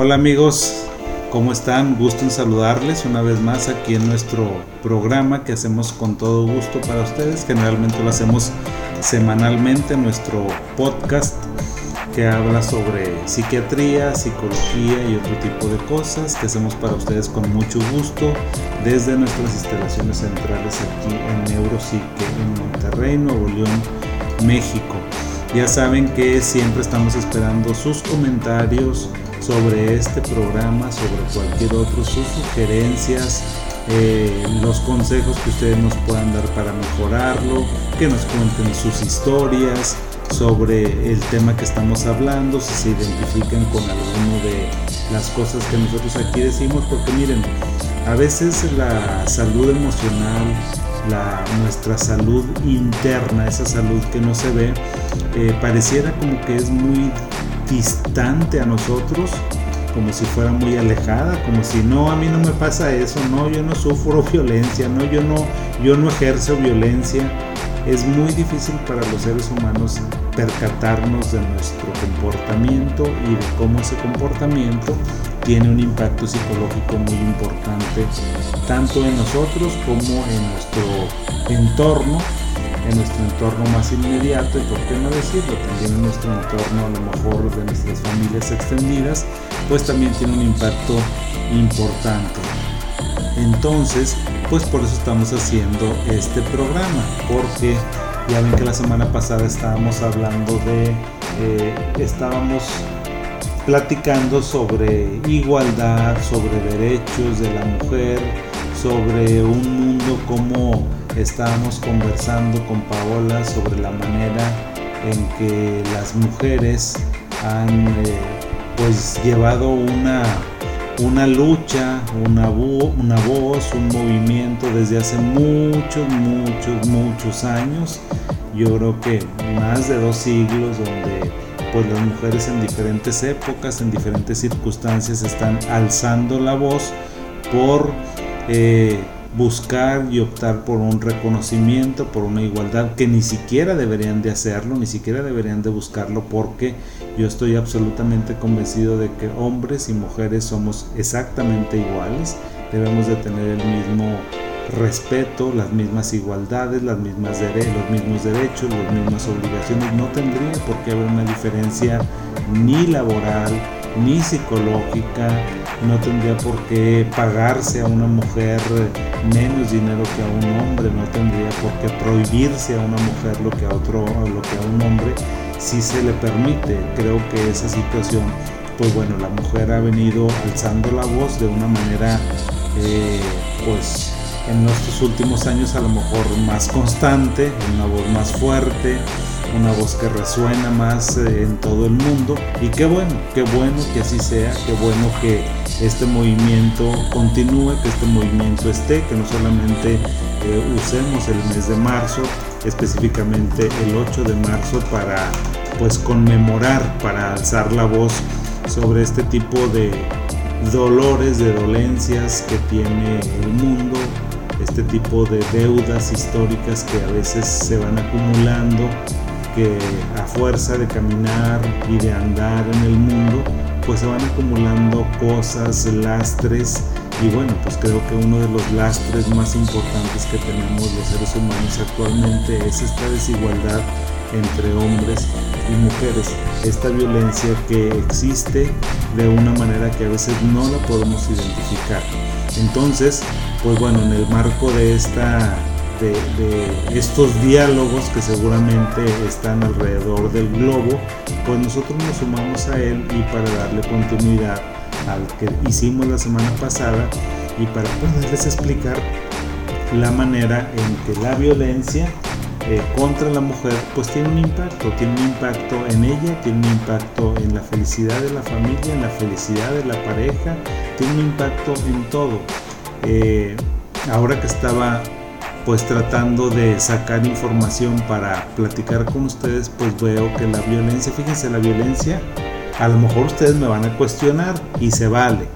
Hola amigos, ¿cómo están? Gusto en saludarles una vez más aquí en nuestro programa que hacemos con todo gusto para ustedes. Generalmente lo hacemos semanalmente en nuestro podcast que habla sobre psiquiatría, psicología y otro tipo de cosas que hacemos para ustedes con mucho gusto desde nuestras instalaciones centrales aquí en Neuropsique en Monterrey, Nuevo León, México. Ya saben que siempre estamos esperando sus comentarios sobre este programa, sobre cualquier otro, sus sugerencias, eh, los consejos que ustedes nos puedan dar para mejorarlo, que nos cuenten sus historias, sobre el tema que estamos hablando, si se identifican con alguno de las cosas que nosotros aquí decimos, porque miren, a veces la salud emocional, la, nuestra salud interna, esa salud que no se ve, eh, pareciera como que es muy distante a nosotros, como si fuera muy alejada, como si no, a mí no me pasa eso, no, yo no sufro violencia, no, yo no, yo no ejerzo violencia es muy difícil para los seres humanos percatarnos de nuestro comportamiento y de cómo ese comportamiento tiene un impacto psicológico muy importante tanto en nosotros como en nuestro entorno, en nuestro entorno más inmediato y por qué no decirlo, también en nuestro entorno a lo mejor de nuestras familias extendidas, pues también tiene un impacto importante. Entonces, pues por eso estamos haciendo este programa, porque ya ven que la semana pasada estábamos hablando de, eh, estábamos platicando sobre igualdad, sobre derechos de la mujer, sobre un mundo como estábamos conversando con Paola sobre la manera en que las mujeres han eh, pues llevado una una lucha, una, una voz, un movimiento desde hace muchos, muchos, muchos años. Yo creo que más de dos siglos donde pues las mujeres en diferentes épocas, en diferentes circunstancias están alzando la voz por eh, buscar y optar por un reconocimiento, por una igualdad que ni siquiera deberían de hacerlo, ni siquiera deberían de buscarlo porque yo estoy absolutamente convencido de que hombres y mujeres somos exactamente iguales, debemos de tener el mismo respeto, las mismas igualdades, las mismas los mismos derechos, las mismas obligaciones. No tendría por qué haber una diferencia ni laboral, ni psicológica, no tendría por qué pagarse a una mujer menos dinero que a un hombre, no tendría por qué prohibirse a una mujer lo que a otro, lo que a un hombre, si se le permite. Creo que esa situación, pues bueno, la mujer ha venido alzando la voz de una manera, eh, pues en nuestros últimos años a lo mejor más constante, una voz más fuerte, una voz que resuena más eh, en todo el mundo. Y qué bueno, qué bueno que así sea, qué bueno que este movimiento continúe, que este movimiento esté, que no solamente eh, usemos el mes de marzo, específicamente el 8 de marzo para pues conmemorar, para alzar la voz sobre este tipo de dolores, de dolencias que tiene el mundo, este tipo de deudas históricas que a veces se van acumulando que a fuerza de caminar y de andar en el mundo, pues se van acumulando cosas, lastres y bueno, pues creo que uno de los lastres más importantes que tenemos los seres humanos actualmente es esta desigualdad entre hombres y mujeres, esta violencia que existe de una manera que a veces no la podemos identificar. Entonces, pues bueno, en el marco de esta de, estos diálogos que seguramente están alrededor del globo, pues nosotros nos sumamos a él y para darle continuidad al que hicimos la semana pasada y para poderles explicar la manera en que la violencia eh, contra la mujer pues tiene un impacto, tiene un impacto en ella, tiene un impacto en la felicidad de la familia, en la felicidad de la pareja, tiene un impacto en todo. Eh, ahora que estaba pues tratando de sacar información para platicar con ustedes, pues veo que la violencia, fíjense, la violencia, a lo mejor ustedes me van a cuestionar y se vale.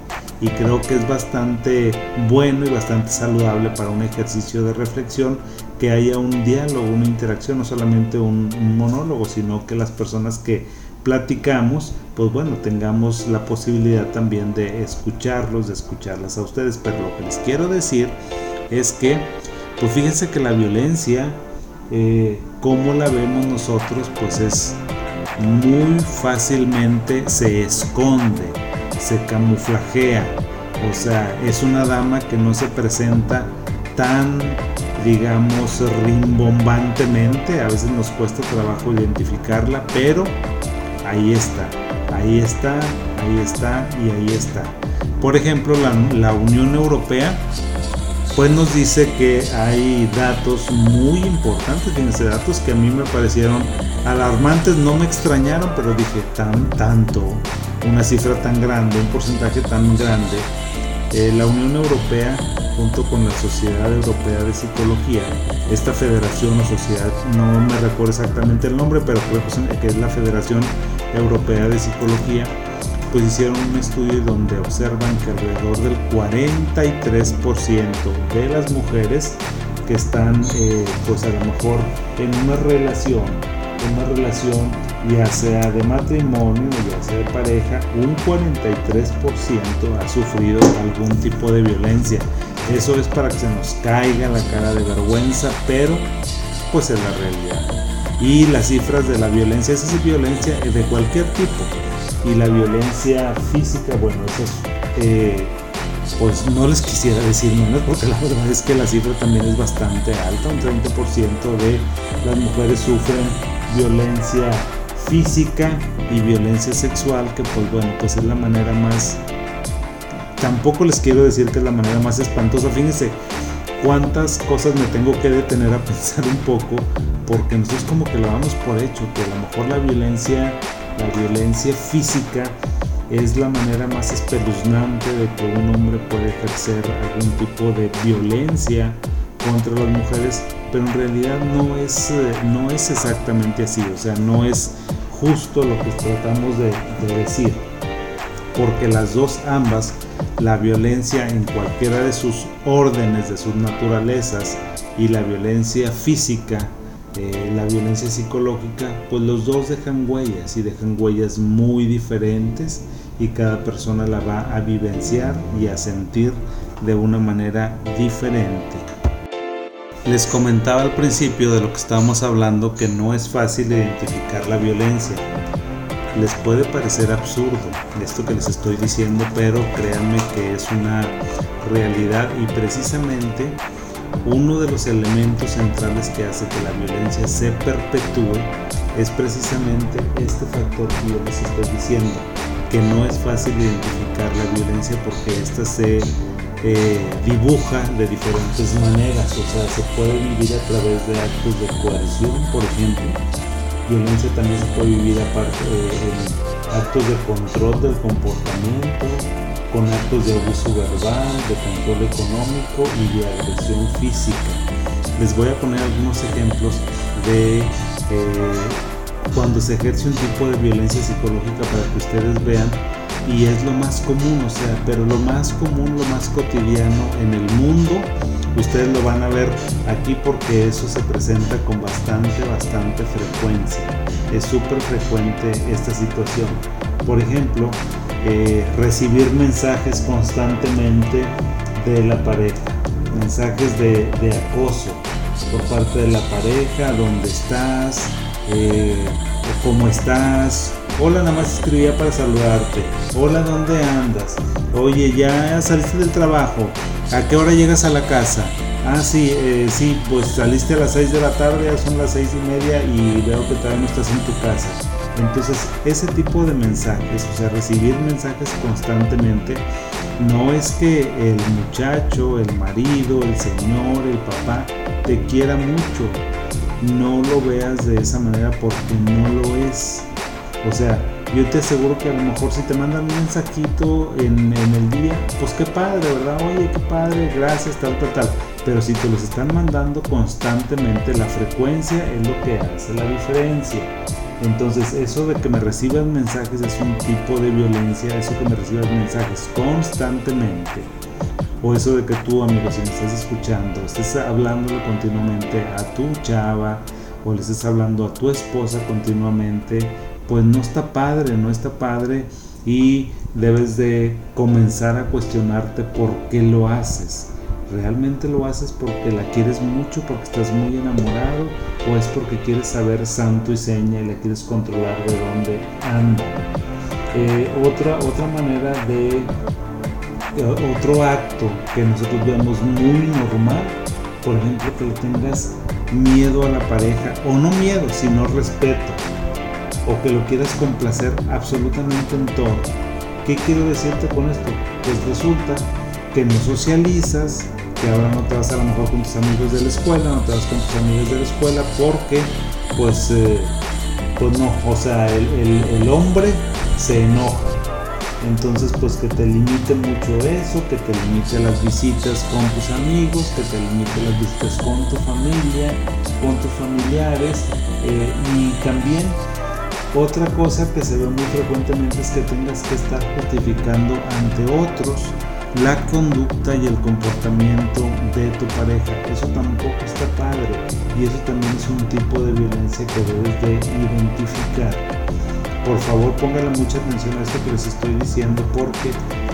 Y creo que es bastante bueno y bastante saludable para un ejercicio de reflexión que haya un diálogo, una interacción, no solamente un, monólogo, sino que las personas que platicamos, pues bueno, tengamos la posibilidad también de escucharlos, de escucharlas a ustedes. Pero lo que les quiero decir es que, pues fíjense que la violencia, eh, como la vemos nosotros, pues es muy fácilmente se esconde, se camuflajea. O sea, es una dama que no se presenta tan, digamos, rimbombantemente. A veces nos cuesta trabajo identificarla, pero ahí está, ahí está, ahí está y ahí está. Por ejemplo, la, la Unión Europea pues nos dice que hay datos muy importantes, fíjense, datos que a mí me parecieron alarmantes, no me extrañaron, pero dije, tan, tanto, una cifra tan grande, un porcentaje tan grande. Eh, la Unión Europea, junto con la Sociedad Europea de Psicología, esta federación o sociedad, no me recuerdo exactamente el nombre, pero creo que es la Federación Europea de Psicología, pues hicieron un estudio donde observan que alrededor del 43% de las mujeres que están eh, pues a lo mejor en una relación, en una relación ya sea de matrimonio, ya sea de pareja, un 43% ha sufrido algún tipo de violencia. Eso es para que se nos caiga la cara de vergüenza, pero pues es la realidad. Y las cifras de la violencia, esa es violencia de cualquier tipo, y la violencia física, bueno, eso eh, pues no les quisiera decir menos porque la verdad es que la cifra también es bastante alta, un 30% de las mujeres sufren violencia física y violencia sexual, que pues bueno, pues es la manera más, tampoco les quiero decir que es la manera más espantosa, fíjense cuántas cosas me tengo que detener a pensar un poco, porque nosotros como que lo damos por hecho, que a lo mejor la violencia la violencia física es la manera más espeluznante de que un hombre puede ejercer algún tipo de violencia contra las mujeres, pero en realidad no es, eh, no es exactamente así, o sea, no es justo lo que tratamos de, de decir, porque las dos ambas, la violencia en cualquiera de sus órdenes, de sus naturalezas, y la violencia física, eh, la violencia psicológica, pues los dos dejan huellas y dejan huellas muy diferentes y cada persona la va a vivenciar y a sentir de una manera diferente. Les comentaba al principio de lo que estábamos hablando que no es fácil identificar la violencia. Les puede parecer absurdo esto que les estoy diciendo, pero créanme que es una realidad y precisamente uno de los elementos centrales que hace que la violencia se perpetúe es precisamente este factor que yo les estoy diciendo, que no es fácil identificar la violencia porque ésta se eh, dibuja de diferentes maneras, o sea, se puede vivir a través de actos de coerción, por ejemplo. Violencia también se puede vivir aparte eh, en actos de control del comportamiento, con actos de abuso verbal, de control económico y de agresión física. Les voy a poner algunos ejemplos de eh, cuando se ejerce un tipo de violencia psicológica para que ustedes vean y es lo más común, o sea, pero lo más común, lo más cotidiano en el mundo, ustedes lo van a ver aquí porque eso se presenta con bastante, bastante frecuencia. Es súper frecuente esta situación. Por ejemplo, eh, recibir mensajes constantemente de la pareja, mensajes de, acoso por parte de la pareja, dónde estás, eh, cómo estás, hola nada más escribía para saludarte, hola dónde andas, oye ya saliste del trabajo, ¿a qué hora llegas a la casa? Ah, sí, eh, sí, pues saliste a las 6 de la tarde, ya son las 6 y media y veo que todavía no estás en tu casa. Entonces, ese tipo de mensajes, o sea, recibir mensajes constantemente, no es que el muchacho, el marido, el señor, el papá te quiera mucho. No lo veas de esa manera porque no lo es. O sea, yo te aseguro que a lo mejor si te mandan un mensajito en, en, el día, pues qué padre, ¿verdad? Oye, qué padre, gracias, tal, tal, tal. Pero si te los están mandando constantemente, la frecuencia es lo que hace la diferencia. Entonces, eso de que me reciban mensajes es un tipo de violencia, eso que me recibas mensajes constantemente, o eso de que tú, amigo, si me estás escuchando, estés hablándole continuamente a tu chava, o le estés hablando a tu esposa continuamente, pues no está padre, no está padre y debes de comenzar a cuestionarte por qué lo haces. ¿Realmente lo haces porque la quieres mucho, porque estás muy enamorado o es porque quieres saber santo y seña y la quieres controlar de dónde anda? Eh, otra, otra manera de, eh, otro acto que nosotros vemos muy normal, por ejemplo, que le tengas miedo a la pareja, o no miedo, sino respeto, o que lo quieras complacer absolutamente en todo. ¿Qué quiero decirte con esto? Pues resulta que no socializas, que ahora no te vas a lo mejor con tus amigos de la escuela, no te vas con tus amigos de la escuela porque pues, eh, pues no, o sea, el, el, hombre se enoja. Entonces, pues que te limite mucho eso, que te limite las visitas con tus amigos, que te limite las visitas con tu familia, con tus familiares. Eh, y también otra cosa que se ve muy frecuentemente es que tengas que estar justificando ante otros la conducta y el comportamiento de tu pareja. Eso tampoco está padre y eso también es un tipo de violencia que debes de identificar. Por favor póngale mucha atención a esto que les estoy diciendo porque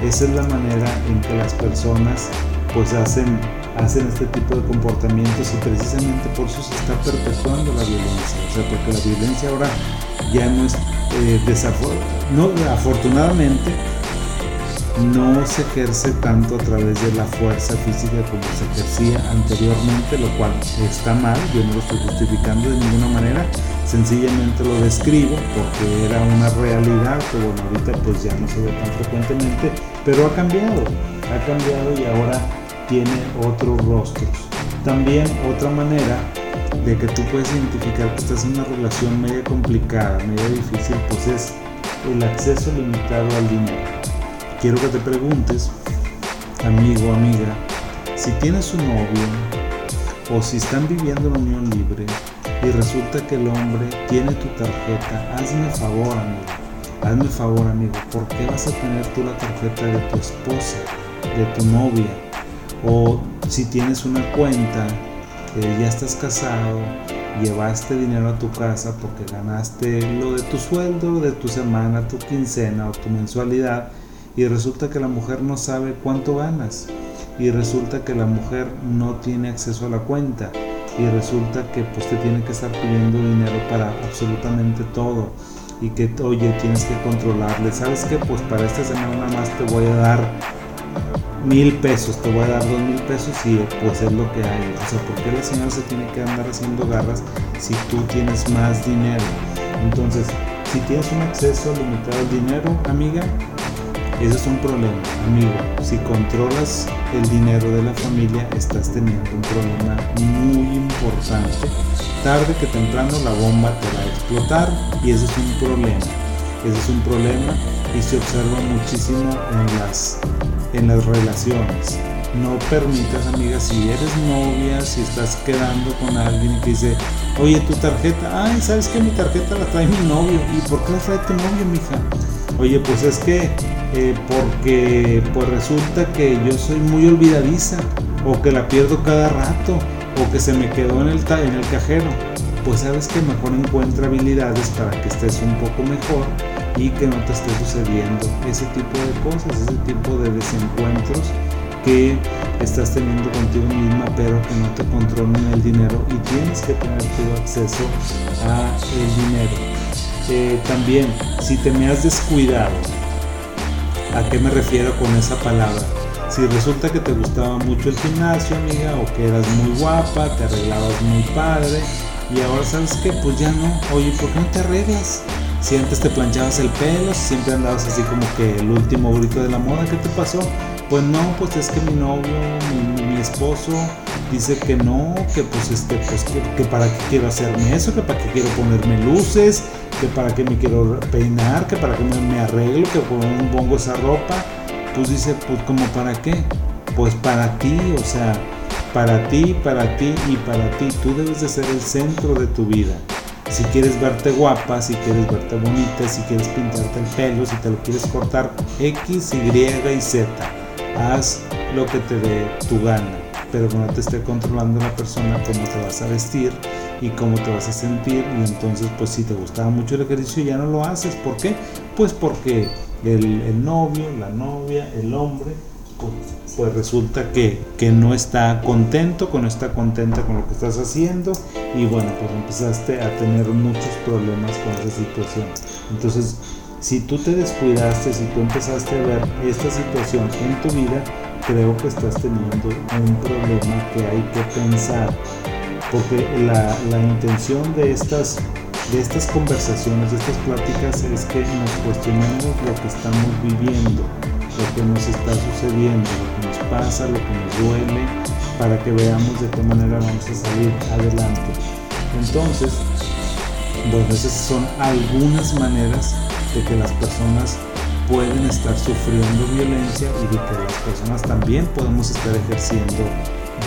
esa es la manera en que las personas pues hacen, hacen este tipo de comportamientos y precisamente por eso se está perpetuando la violencia. O sea, porque la violencia ahora ya no es eh, no, afortunadamente no se ejerce tanto a través de la fuerza física como se ejercía anteriormente, lo cual está mal, yo no lo estoy justificando de ninguna manera, sencillamente lo describo porque era una realidad que bueno, ahorita pues ya no se ve tan frecuentemente, pero ha cambiado, ha cambiado y ahora tiene otros rostros. También otra manera de que tú puedes identificar que estás en una relación media complicada, media difícil, pues es el acceso limitado al dinero quiero que te preguntes, amigo, amiga, si tienes un novio o si están viviendo en unión libre y resulta que el hombre tiene tu tarjeta, hazme favor, amigo. Hazme favor, amigo, ¿por qué vas a tener tú la tarjeta de tu esposa, de tu novia? O si tienes una cuenta, que ya estás casado, llevaste dinero a tu casa porque ganaste lo de tu sueldo, de tu semana, tu quincena o tu mensualidad y resulta que la mujer no sabe cuánto ganas y resulta que la mujer no tiene acceso a la cuenta y resulta que pues te tiene que estar pidiendo dinero para absolutamente todo y que oye tienes que controlarle. Sabes que pues para esta semana nada más te voy a dar mil pesos te voy a dar dos mil pesos y pues es lo que hay. O sea ¿por qué la señora se tiene que andar haciendo garras si tú tienes más dinero entonces si tienes un acceso limitado al dinero amiga ese es un problema, amigo. Si controlas el dinero de la familia, estás teniendo un problema muy importante. Tarde que temprano la bomba te va a explotar y ese es un problema. Ese es un problema y se observa muchísimo en las, en las relaciones. No permitas, amiga, si eres novia, si estás quedando con alguien que dice, oye, tu tarjeta, ay, ¿sabes que mi tarjeta la trae mi novio? ¿Y por qué la trae tu novio, mija? Oye, pues es que eh, porque pues resulta que yo soy muy olvidadiza o que la pierdo cada rato o que se me quedó en el, en el cajero. Pues sabes que mejor encuentra habilidades para que estés un poco mejor y que no te esté sucediendo ese tipo de cosas, ese tipo de desencuentros que estás teniendo contigo misma pero que no te controlan el dinero y tienes que tener tu acceso a el dinero. Eh, también, si te me has descuidado ¿A qué me refiero con esa palabra? Si resulta que te gustaba mucho el gimnasio, amiga, o que eras muy guapa, te arreglabas muy padre, y ahora sabes que pues ya no, oye, ¿por qué no te arreglas? Si antes te planchabas el pelo, si siempre andabas así como que el último grito de la moda, ¿qué te pasó? Pues no, pues es que mi novio, mi, esposo dice que no, que pues este, pues que, para qué quiero hacerme eso, que para qué quiero ponerme luces, que para qué me quiero peinar, que para qué me, arreglo, que me pongo esa ropa. Pues dice, pues como para qué? Pues para ti, o sea, para ti, para ti y para ti. Tú debes de ser el centro de tu vida. Si quieres verte guapa, si quieres verte bonita, si quieres pintarte el pelo, si te lo quieres cortar, X, Y y Z. Haz lo que te dé tu gana. Pero que no te esté controlando la persona cómo te vas a vestir y cómo te vas a sentir y entonces pues si te gustaba mucho el ejercicio ya no lo haces. ¿Por qué? Pues porque el, novio, la novia, el hombre, pues, pues resulta que, que, no está contento, que no está contenta con lo que estás haciendo y bueno, pues empezaste a tener muchos problemas con esa situación. Entonces, si tú te descuidaste, si tú empezaste a ver esta situación en tu vida, creo que estás teniendo un problema que hay que pensar. Porque la, la intención de estas, de estas conversaciones, de estas pláticas, es que nos cuestionemos lo que estamos viviendo, lo que nos está sucediendo, lo que nos pasa, lo que nos duele, para que veamos de qué manera vamos a salir adelante. Entonces, bueno, esas son algunas maneras de que las personas pueden estar sufriendo violencia y de que las personas también podemos estar ejerciendo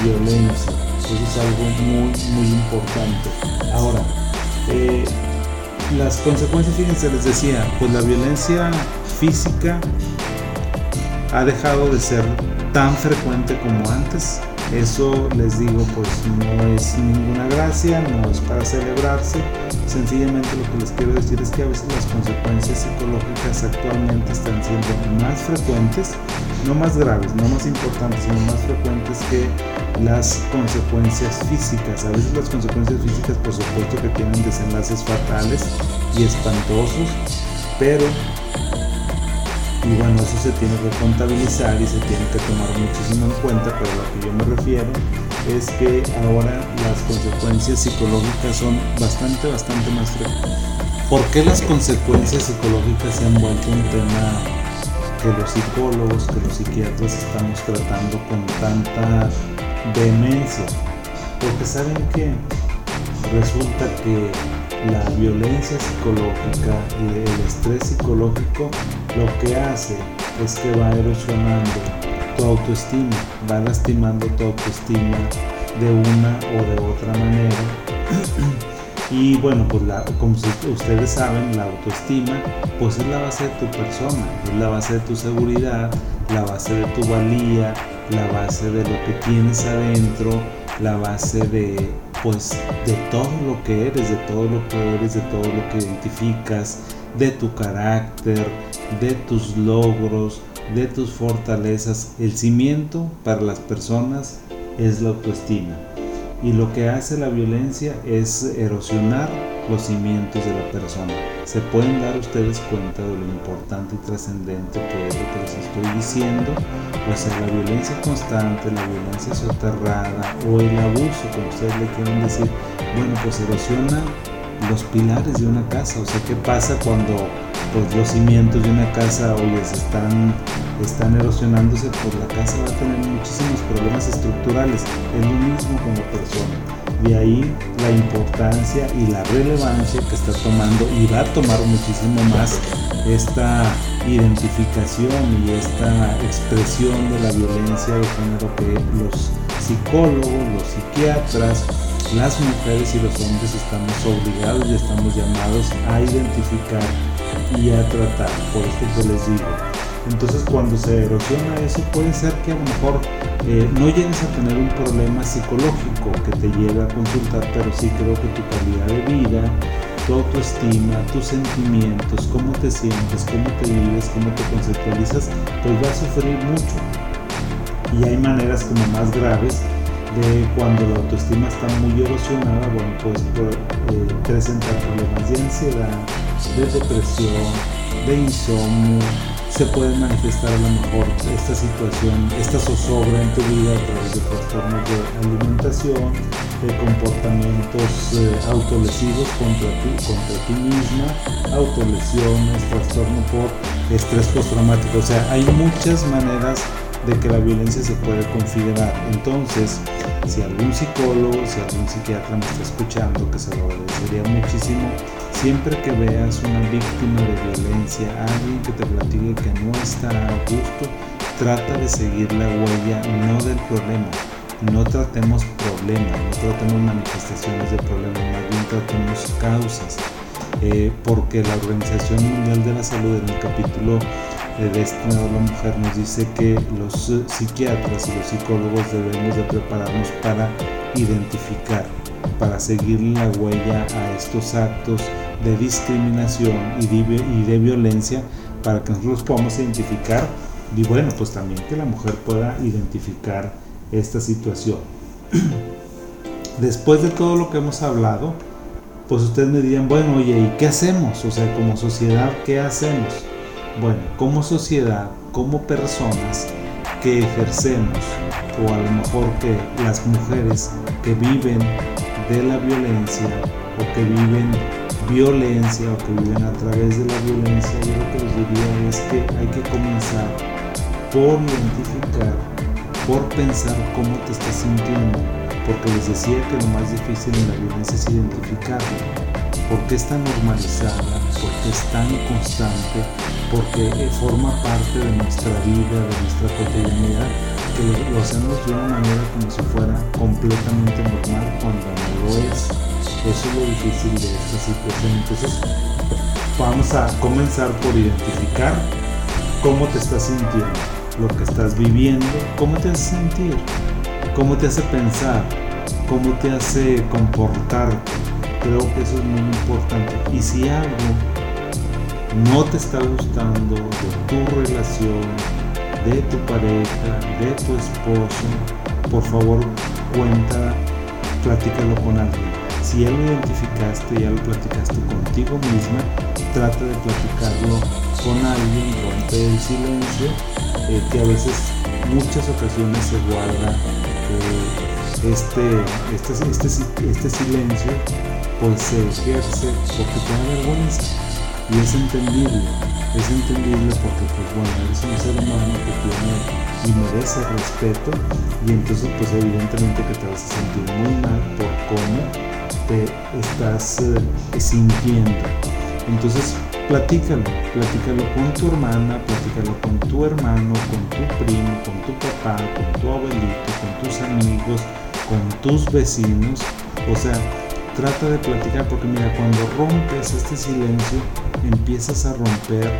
violencia. Eso es algo muy, muy importante. Ahora, eh, las consecuencias, fíjense, les decía, pues la violencia física ha dejado de ser tan frecuente como antes. Eso les digo, pues no es ninguna gracia, no es para celebrarse. Sencillamente lo que les quiero decir es que a veces las consecuencias psicológicas actualmente están siendo más frecuentes, no más graves, no más importantes, sino más frecuentes que las consecuencias físicas. A veces las consecuencias físicas, por supuesto, que tienen desenlaces fatales y espantosos, pero y bueno, eso se tiene que contabilizar y se tiene que tomar muchísimo en cuenta, pero a lo que yo me refiero es que ahora las consecuencias psicológicas son bastante, bastante más frecuentes. ¿Por qué las consecuencias psicológicas se han vuelto un tema que los psicólogos, que los psiquiatras estamos tratando con tanta vehemencia? Porque saben que resulta que la violencia psicológica el estrés psicológico lo que hace es que va erosionando tu autoestima, va lastimando tu autoestima de una o de otra manera. Y bueno, pues como ustedes saben, la autoestima pues es la base de tu persona, es la base de tu seguridad, la base de tu valía, la base de lo que tienes adentro, la base de pues de todo lo que eres, de todo lo que eres, de todo lo que identificas, de tu carácter, de tus logros, de tus fortalezas. El cimiento para las personas es la autoestima. Y lo que hace la violencia es erosionar los cimientos de la persona. Se pueden dar ustedes cuenta de lo importante y trascendente que es lo que les estoy diciendo. O sea, la violencia constante, la violencia soterrada o el abuso, como ustedes le quieren decir, bueno, pues erosiona los pilares de una casa. O sea, ¿qué pasa cuando pues, los cimientos de una casa oye, están, están erosionándose? Pues la casa va a tener muchísimos problemas estructurales. Es lo mismo como persona. De ahí la importancia y la relevancia que está tomando y va a tomar muchísimo más esta identificación y esta expresión de la violencia de género que los psicólogos, los psiquiatras, las mujeres y los hombres estamos obligados y estamos llamados a identificar y a tratar, por esto que les digo. Entonces cuando se erosiona eso puede ser que a lo mejor eh, no llegues a tener un problema psicológico que te lleve a consultar, pero sí creo que tu calidad de vida, tu autoestima, tus sentimientos, cómo te sientes, cómo te vives, cómo te conceptualizas, pues va a sufrir mucho. Y hay maneras como más graves de cuando la autoestima está muy erosionada, bueno, pues eh, presentar problemas de ansiedad, de depresión, de insomnio, se puede manifestar a lo mejor esta situación, esta zozobra en tu vida a través de trastornos de alimentación, de comportamientos eh, autolesivos contra ti, contra ti misma, autolesiones, trastorno por estrés postraumático. O sea, hay muchas maneras de que la violencia se puede configurar. Entonces, si algún psicólogo, si algún psiquiatra me está escuchando, que se lo agradecería muchísimo, siempre que veas una víctima de violencia, alguien que te platique que no está a gusto, trata de seguir la huella no del problema. No tratemos problemas, no tratemos manifestaciones de problemas, más bien tratemos causas. Eh, porque la Organización Mundial de la Salud en el capítulo destinado a la mujer nos dice que los psiquiatras y los psicólogos debemos de prepararnos para identificar, para seguir la huella a estos actos de discriminación y de, violencia para que nosotros podamos identificar y bueno, pues también que la mujer pueda identificar esta situación. Después de todo lo que hemos hablado, pues ustedes me dirían, bueno, oye, ¿y qué hacemos? O sea, como sociedad, ¿qué hacemos? Bueno, como sociedad, como personas que ejercemos, o a lo mejor que las mujeres que viven de la violencia o que viven violencia o que viven a través de la violencia, yo lo que les diría es que hay que comenzar por identificar, por pensar cómo te estás sintiendo, porque les decía que lo más difícil en la violencia es identificarlo porque es tan normalizada, porque es tan constante, porque eh, forma parte de nuestra vida, de nuestra cotidianidad, que lo, hacemos de una manera como si fuera completamente normal cuando no lo es. Eso es lo difícil de esta situación. Entonces, vamos a comenzar por identificar cómo te estás sintiendo, lo que estás viviendo, cómo te hace sentir, cómo te hace pensar, cómo te hace comportarte Creo que eso es muy importante. Y si algo no te está gustando de tu relación, de tu pareja, de tu esposo, por favor cuenta, platícalo con alguien. Si ya lo identificaste, ya lo platicaste contigo misma, trata de platicarlo con alguien, rompe el silencio, eh, que a veces, muchas ocasiones se guarda eh, este, este, este, este silencio pues se ejerce porque te da vergüenza y es entendible, es entendible porque pues bueno, eres un ser humano que tiene y merece respeto y entonces pues evidentemente que te vas a sentir muy mal por cómo te estás eh, sintiendo. Entonces platícalo, platícalo con tu hermana, platícalo con tu hermano, con tu primo, con tu papá, con tu abuelito, con tus amigos, con tus vecinos, o sea, trata de platicar porque mira, cuando rompes este silencio, empiezas a romper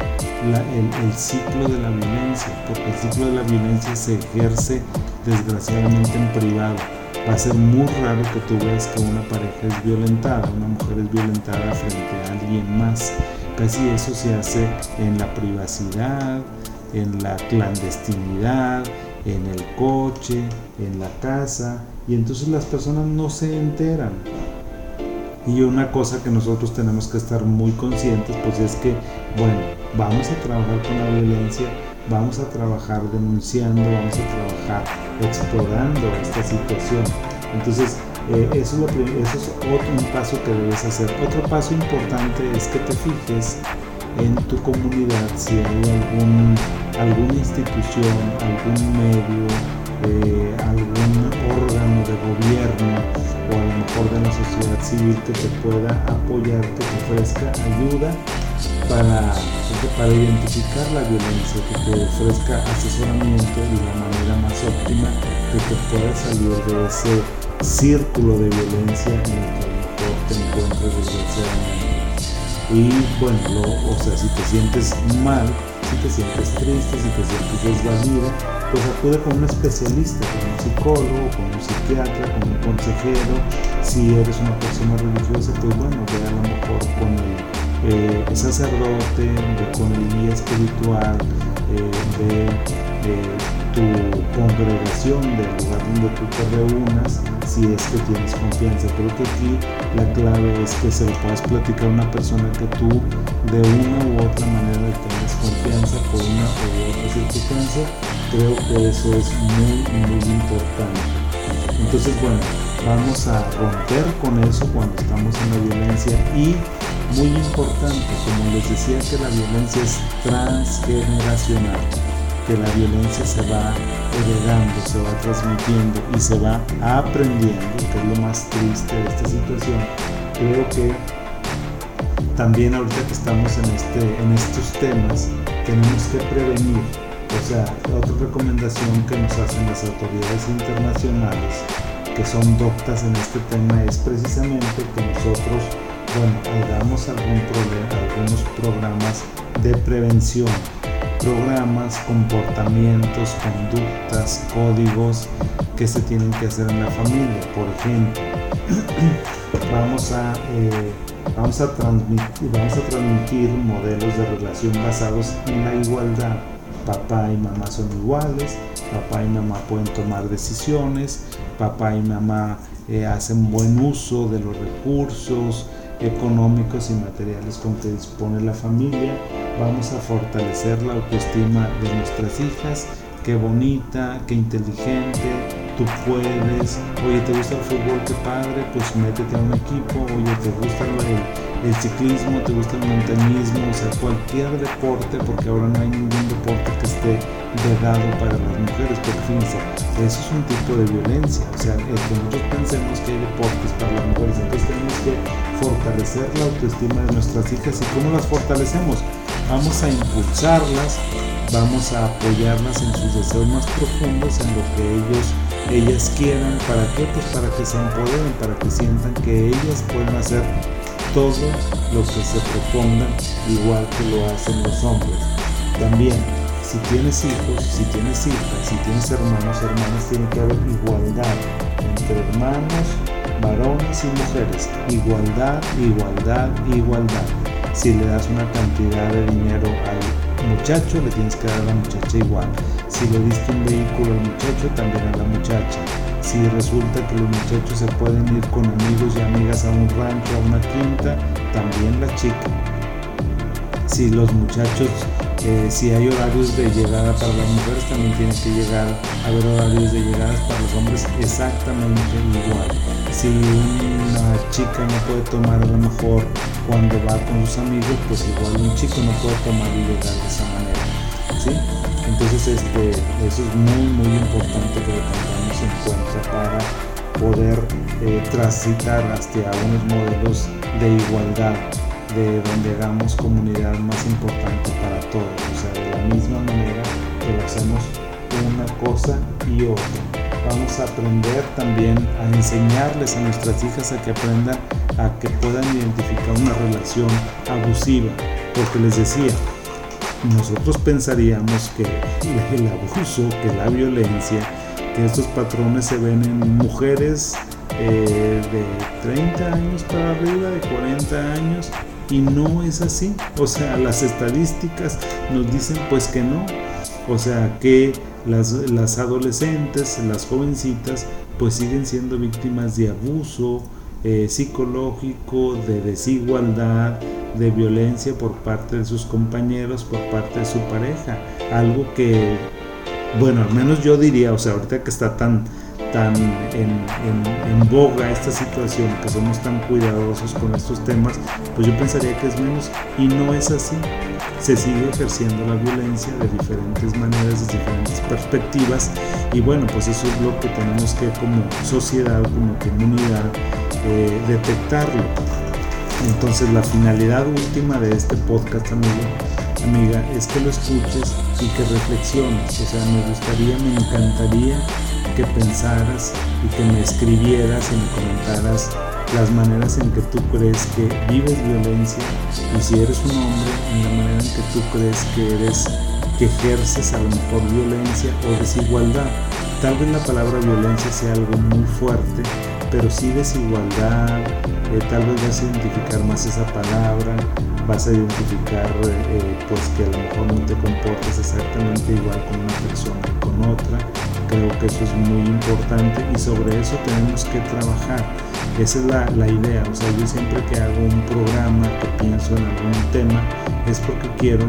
el, ciclo de la violencia, porque el ciclo de la violencia se ejerce desgraciadamente en privado. Va a ser muy raro que tú veas que una pareja es violentada, una mujer es violentada frente a alguien más. Casi eso se hace en la privacidad, en la clandestinidad, en el coche, en la casa, y entonces las personas no se enteran. Y una cosa que nosotros tenemos que estar muy conscientes, pues es que, bueno, vamos a trabajar con la violencia, vamos a trabajar denunciando, vamos a trabajar explorando esta situación. Entonces, eh, eso, es eso es otro un paso que debes hacer. Otro paso importante es que te fijes en tu comunidad si hay algún, alguna institución, algún medio, eh, algún órgano de gobierno o a lo mejor de la sociedad civil que te pueda apoyar, que te ofrezca ayuda para, para identificar la violencia, que te ofrezca asesoramiento y la manera más óptima de que puedas salir de ese círculo de violencia en el que a lo mejor te encuentras desgraciadamente. Y bueno, o sea, si te sientes mal, si te sientes triste, si te sientes desvalida, pues acude con un especialista, con un psicólogo, con un psiquiatra, con un consejero. Si eres una persona religiosa, pues bueno, ve a lo mejor con el eh, sacerdote, con el guía espiritual, eh, de tu congregación, del lugar donde tú te reúnas, si es que tienes confianza. Creo que aquí la clave es que se lo puedas platicar a una persona que tú de una u otra manera tengas confianza por una u otra circunstancia. Creo que eso es muy, muy importante. Entonces, bueno, vamos a romper con eso cuando estamos en la violencia y muy importante, como les decía que la violencia es transgeneracional que la violencia se va heredando, se va transmitiendo y se va aprendiendo, que es lo más triste de esta situación, creo que también ahorita que estamos en, este, en estos temas, tenemos que prevenir. O sea, otra recomendación que nos hacen las autoridades internacionales, que son doctas en este tema, es precisamente que nosotros bueno, hagamos algunos programas de prevención, programas, comportamientos, conductas, códigos que se tienen que hacer en la familia. Por ejemplo, vamos a, eh, vamos a, transmitir, vamos a transmitir modelos de relación basados en la igualdad. Papá y mamá son iguales, papá y mamá pueden tomar decisiones, papá y mamá eh, hacen buen uso de los recursos económicos y materiales con que dispone la familia. Vamos a fortalecer la autoestima de nuestras hijas. Qué bonita, qué inteligente, tú puedes, oye, ¿te gusta el fútbol? Qué padre, pues métete a un equipo, oye, ¿te gusta el, ciclismo? ¿Te gusta el montañismo? O sea, cualquier deporte, porque ahora no hay ningún deporte que esté vedado para las mujeres, porque fíjense, eso es un tipo de violencia, o sea, el que nosotros pensemos que hay deportes para las mujeres, fortalecer la autoestima de nuestras hijas y cómo las fortalecemos. Vamos a impulsarlas, vamos a apoyarlas en sus deseos más profundos, en lo que ellos ellas quieran, ¿para qué? Pues para que se empoderen, para que sientan que ellas pueden hacer todo lo que se propongan, igual que lo hacen los hombres. También, si tienes hijos, si tienes hijas, si tienes hermanos, hermanas, tiene que haber igualdad entre hermanos, varones y mujeres. Igualdad, igualdad, igualdad. Si le das una cantidad de dinero al muchacho, le tienes que dar a la muchacha igual. Si le diste un vehículo al muchacho, también a la muchacha. Si resulta que los muchachos se pueden ir con amigos y amigas a un rancho, a una quinta, también la chica. Si los muchachos, si hay horarios de llegada para las mujeres, también tienen que llegar a haber horarios de llegada para los hombres exactamente igual. Si una chica no puede tomar a lo mejor cuando va con sus amigos, pues igual un chico no puede tomar y llegar de esa manera. ¿sí? Entonces este, eso es muy muy importante que lo tengamos en cuenta para poder eh, transitar hacia unos modelos de igualdad, de donde hagamos comunidad más importante para todos, o sea, de la misma manera que lo hacemos una cosa y otra. Vamos a aprender también a enseñarles a nuestras hijas a que aprendan a que puedan identificar una relación abusiva, porque les decía, nosotros pensaríamos que el abuso, que la violencia, que estos patrones se ven en mujeres eh, de 30 años para arriba, de 40 años, y no es así. O sea, las estadísticas nos dicen pues que no. O sea, que las, las adolescentes, las jovencitas, pues siguen siendo víctimas de abuso eh, psicológico, de desigualdad, de violencia por parte de sus compañeros, por parte de su pareja. Algo que, bueno, al menos yo diría, o sea, ahorita que está tan, tan en, boga esta situación, que somos tan cuidadosos con estos temas, pues yo pensaría que es menos y no es así. Se sigue ejerciendo la violencia de diferentes maneras, de diferentes perspectivas y bueno, pues eso es lo que tenemos que como sociedad, como comunidad, eh, detectarlo. Entonces la finalidad última de este podcast, amigo, amiga, es que lo escuches y que reflexiones. O sea, me gustaría, me encantaría pensaras y que me escribieras y me comentaras las maneras en que tú crees que vives violencia y si eres un hombre, en la manera en que tú crees que eres, que ejerces a lo mejor violencia o desigualdad. Tal vez la palabra violencia sea algo muy fuerte, pero sí desigualdad, eh, tal vez vas a identificar más esa palabra, vas a identificar eh, pues que a lo mejor no te comportes exactamente igual con una persona otra. Creo que eso es muy importante y sobre eso tenemos que trabajar. Esa es la, la idea, o sea, yo siempre que hago un programa, que pienso en algún tema, es porque quiero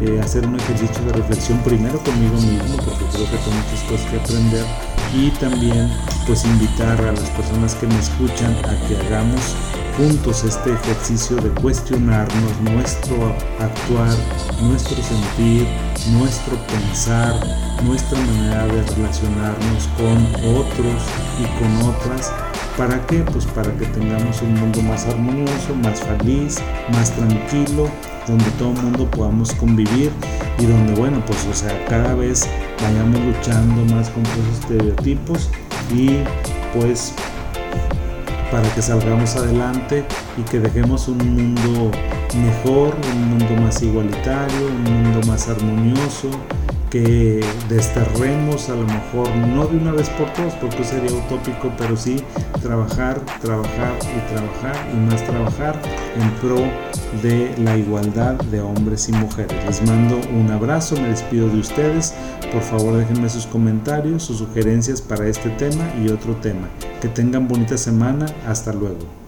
eh, hacer un ejercicio de reflexión primero conmigo mismo, porque creo que tengo muchas cosas que aprender y también pues invitar a las personas que me escuchan a que hagamos juntos este ejercicio de cuestionarnos nuestro actuar, nuestro sentir, nuestro pensar, nuestra manera de relacionarnos con otros y con otras. ¿Para qué? Pues para que tengamos un mundo más armonioso, más feliz, más tranquilo, donde todo el mundo podamos convivir y donde, bueno, pues, o sea, cada vez vayamos luchando más con esos estereotipos y pues para que salgamos adelante y que dejemos un mundo mejor, un mundo más igualitario, un mundo más armonioso, que desterremos a lo mejor, no de una vez por todos, porque sería utópico, pero sí trabajar, trabajar y trabajar y más trabajar en pro de la igualdad de hombres y mujeres. Les mando un abrazo, me despido de ustedes. Por favor déjenme sus comentarios, sus sugerencias para este tema y otro tema. Que tengan bonita semana. Hasta luego.